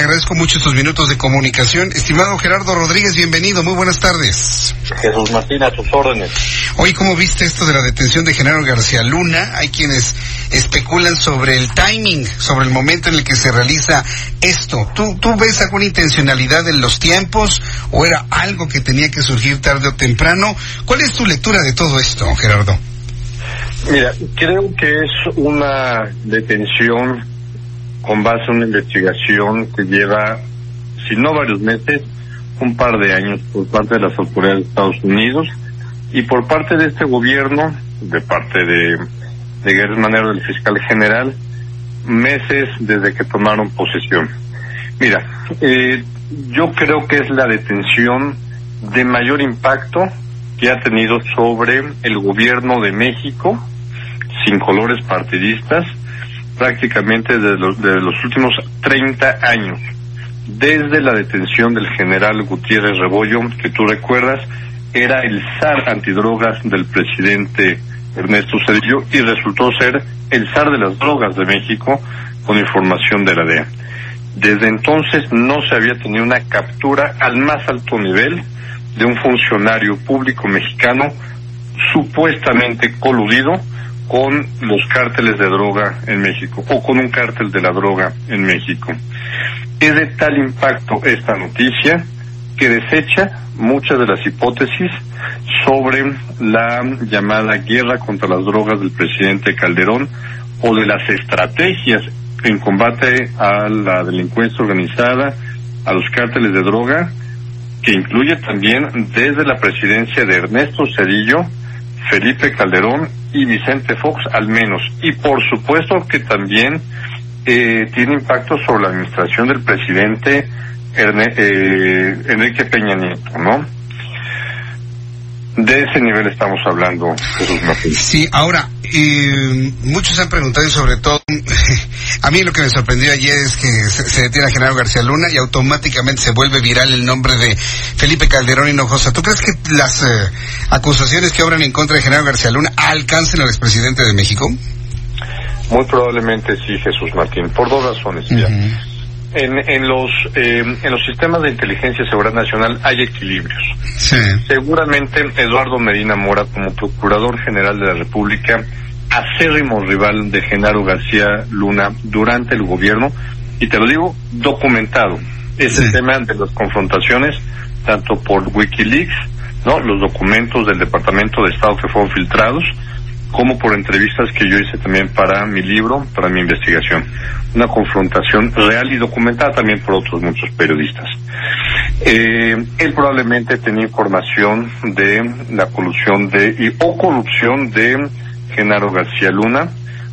Le agradezco mucho estos minutos de comunicación. Estimado Gerardo Rodríguez, bienvenido. Muy buenas tardes. Jesús Martín, a tus órdenes. Hoy, ¿cómo viste esto de la detención de Genaro García Luna? Hay quienes especulan sobre el timing, sobre el momento en el que se realiza esto. ¿Tú, tú ves alguna intencionalidad en los tiempos o era algo que tenía que surgir tarde o temprano? ¿Cuál es tu lectura de todo esto, Gerardo? Mira, creo que es una detención con base en una investigación que lleva, si no varios meses, un par de años por parte de las autoridades de Estados Unidos y por parte de este gobierno, de parte de, de Guerrero Manero, del fiscal general, meses desde que tomaron posesión. Mira, eh, yo creo que es la detención de mayor impacto que ha tenido sobre el gobierno de México, sin colores partidistas, prácticamente desde los, los últimos 30 años, desde la detención del general Gutiérrez Rebollo, que tú recuerdas, era el zar antidrogas del presidente Ernesto Cedillo y resultó ser el zar de las drogas de México con información de la DEA. Desde entonces no se había tenido una captura al más alto nivel de un funcionario público mexicano supuestamente coludido con los cárteles de droga en México o con un cártel de la droga en México. Es de tal impacto esta noticia que desecha muchas de las hipótesis sobre la llamada guerra contra las drogas del presidente Calderón o de las estrategias en combate a la delincuencia organizada, a los cárteles de droga, que incluye también desde la presidencia de Ernesto Cedillo, Felipe Calderón y Vicente Fox al menos. Y por supuesto que también eh, tiene impacto sobre la administración del presidente Erne, eh, Enrique Peña Nieto, ¿no? De ese nivel estamos hablando, Jesús Martín. Sí, ahora, eh, muchos han preguntado y sobre todo, a mí lo que me sorprendió ayer es que se, se, detiene a Genaro García Luna y automáticamente se vuelve viral el nombre de Felipe Calderón Hinojosa. ¿Tú crees que las eh, acusaciones que obran en contra de Genaro García Luna alcancen al expresidente de México? Muy probablemente sí, Jesús Martín, por dos razones. Uh -huh. En, en, los eh, en los sistemas de inteligencia y seguridad nacional hay equilibrios. Sí. Seguramente Eduardo Medina Mora, como Procurador General de la República, acérrimo rival de Genaro García Luna durante el gobierno, y te lo digo documentado, es sí. el tema de las confrontaciones, tanto por Wikileaks, no, los documentos del Departamento de Estado que fueron filtrados, como por entrevistas que yo hice también para mi libro, para mi investigación. Una confrontación real y documentada también por otros muchos periodistas. Eh, él probablemente tenía información de la colusión de, y, o corrupción de Genaro García Luna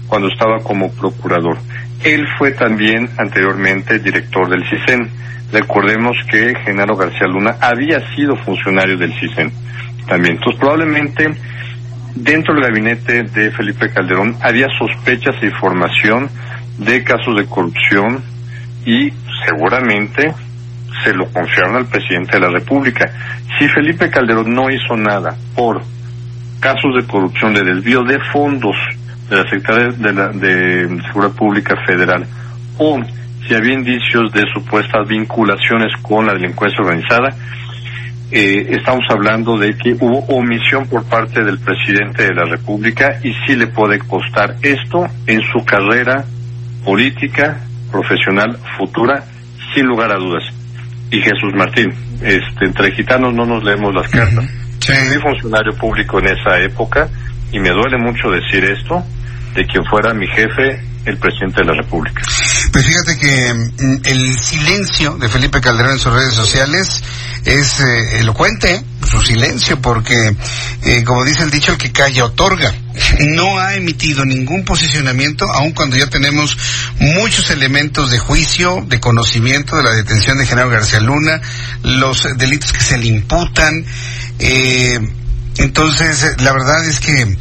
cuando estaba como procurador. Él fue también anteriormente director del CISEN. Recordemos que Genaro García Luna había sido funcionario del CISEN también. Entonces probablemente dentro del gabinete de Felipe Calderón había sospechas e información de casos de corrupción y seguramente se lo confiaron al presidente de la República. Si Felipe Calderón no hizo nada por casos de corrupción, de desvío de fondos de la Secretaría de, la, de Seguridad Pública Federal o si había indicios de supuestas vinculaciones con la delincuencia organizada, eh, estamos hablando de que hubo omisión por parte del presidente de la República y sí le puede costar esto en su carrera política, profesional, futura, sin lugar a dudas. Y Jesús Martín, este, entre gitanos no nos leemos las cartas. Sí. Fui funcionario público en esa época y me duele mucho decir esto de quien fuera mi jefe, el presidente de la República. Pues fíjate que mm, el silencio de Felipe Calderón en sus redes sociales es eh, elocuente, su silencio, porque, eh, como dice el dicho, el que calla otorga. no ha emitido ningún posicionamiento, aun cuando ya tenemos muchos elementos de juicio, de conocimiento de la detención de Genaro García Luna, los delitos que se le imputan, eh, entonces, la verdad es que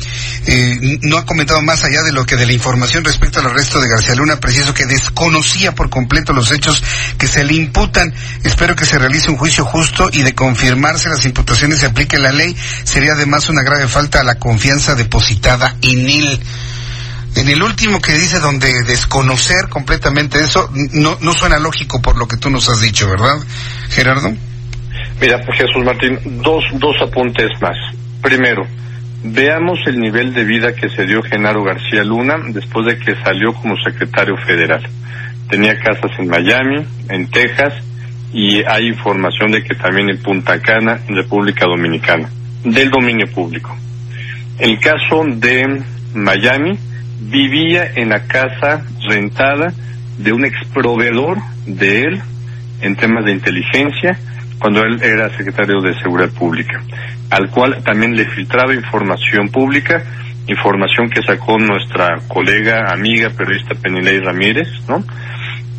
eh, no ha comentado más allá de lo que de la información respecto al arresto de García Luna, preciso que desconocía por completo los hechos que se le imputan. Espero que se realice un juicio justo y de confirmarse las imputaciones se aplique la ley. Sería además una grave falta a la confianza depositada en él. En el último que dice donde desconocer completamente eso, no, no suena lógico por lo que tú nos has dicho, ¿verdad, Gerardo? Mira, Jesús Martín, dos, dos apuntes más. Primero, veamos el nivel de vida que se dio Genaro García Luna después de que salió como secretario federal. Tenía casas en Miami, en Texas, y hay información de que también en Punta Cana, en República Dominicana, del dominio público. El caso de Miami, vivía en la casa rentada de un exproveedor de él en temas de inteligencia, cuando él era secretario de Seguridad Pública, al cual también le filtraba información pública, información que sacó nuestra colega, amiga, periodista Penilei Ramírez, ¿no?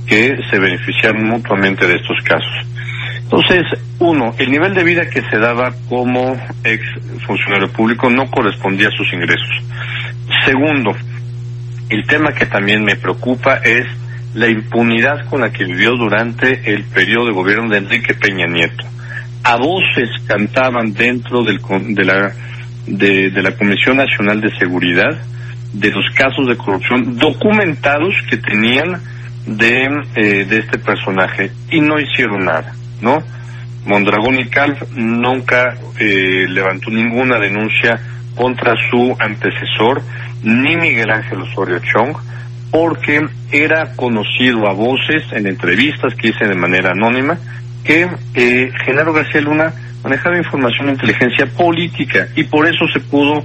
Que se beneficiaron mutuamente de estos casos. Entonces, uno, el nivel de vida que se daba como ex funcionario público no correspondía a sus ingresos. Segundo, el tema que también me preocupa es la impunidad con la que vivió durante el periodo de gobierno de Enrique Peña Nieto. A voces cantaban dentro del, de, la, de, la Comisión Nacional de Seguridad de los casos de corrupción documentados que tenían de, eh, de este personaje y no hicieron nada, ¿no? Mondragón y Calf nunca eh, levantó ninguna denuncia contra su antecesor, ni Miguel Ángel Osorio Chong, porque era conocido a voces en entrevistas que hice de manera anónima que eh, Genaro García Luna manejaba información de inteligencia política y por eso se pudo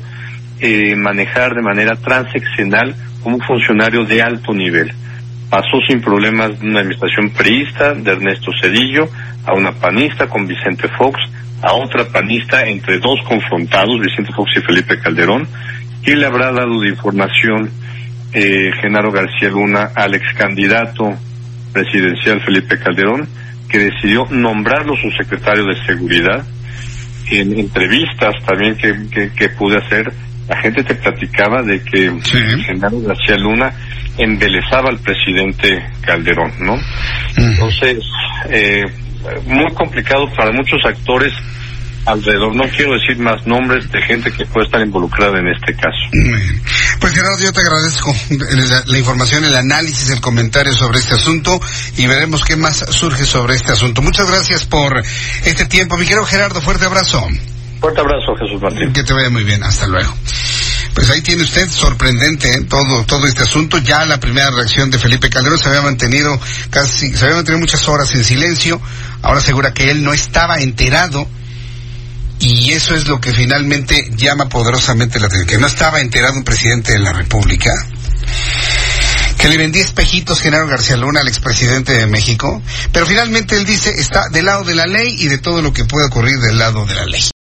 eh, manejar de manera transeccional como un funcionario de alto nivel. Pasó sin problemas de una administración priista de Ernesto Cedillo a una panista con Vicente Fox, a otra panista entre dos confrontados, Vicente Fox y Felipe Calderón, que le habrá dado de información eh, Genaro García Luna al ex candidato presidencial Felipe Calderón, que decidió nombrarlo su secretario de seguridad. En entrevistas también que, que, pude hacer, la gente te platicaba de que Genaro García Luna embelezaba al presidente Calderón, ¿no? Entonces, eh, muy complicado para muchos actores alrededor. No quiero decir más nombres de gente que puede estar involucrada en este caso. Pues Gerardo, yo te agradezco la, información, el análisis, el comentario sobre este asunto y veremos qué más surge sobre este asunto. Muchas gracias por este tiempo. Mi querido Gerardo, fuerte abrazo. Fuerte abrazo, Jesús Martín. Que te vaya muy bien. Hasta luego. Pues ahí tiene usted sorprendente ¿eh? todo todo este asunto. Ya la primera reacción de Felipe Calderón se había mantenido casi se había mantenido muchas horas en silencio. Ahora asegura que él no estaba enterado y eso es lo que finalmente llama poderosamente la atención, que no estaba enterado un presidente de la República, que le vendía espejitos Genaro García Luna al expresidente de México, pero finalmente él dice está del lado de la ley y de todo lo que puede ocurrir del lado de la ley.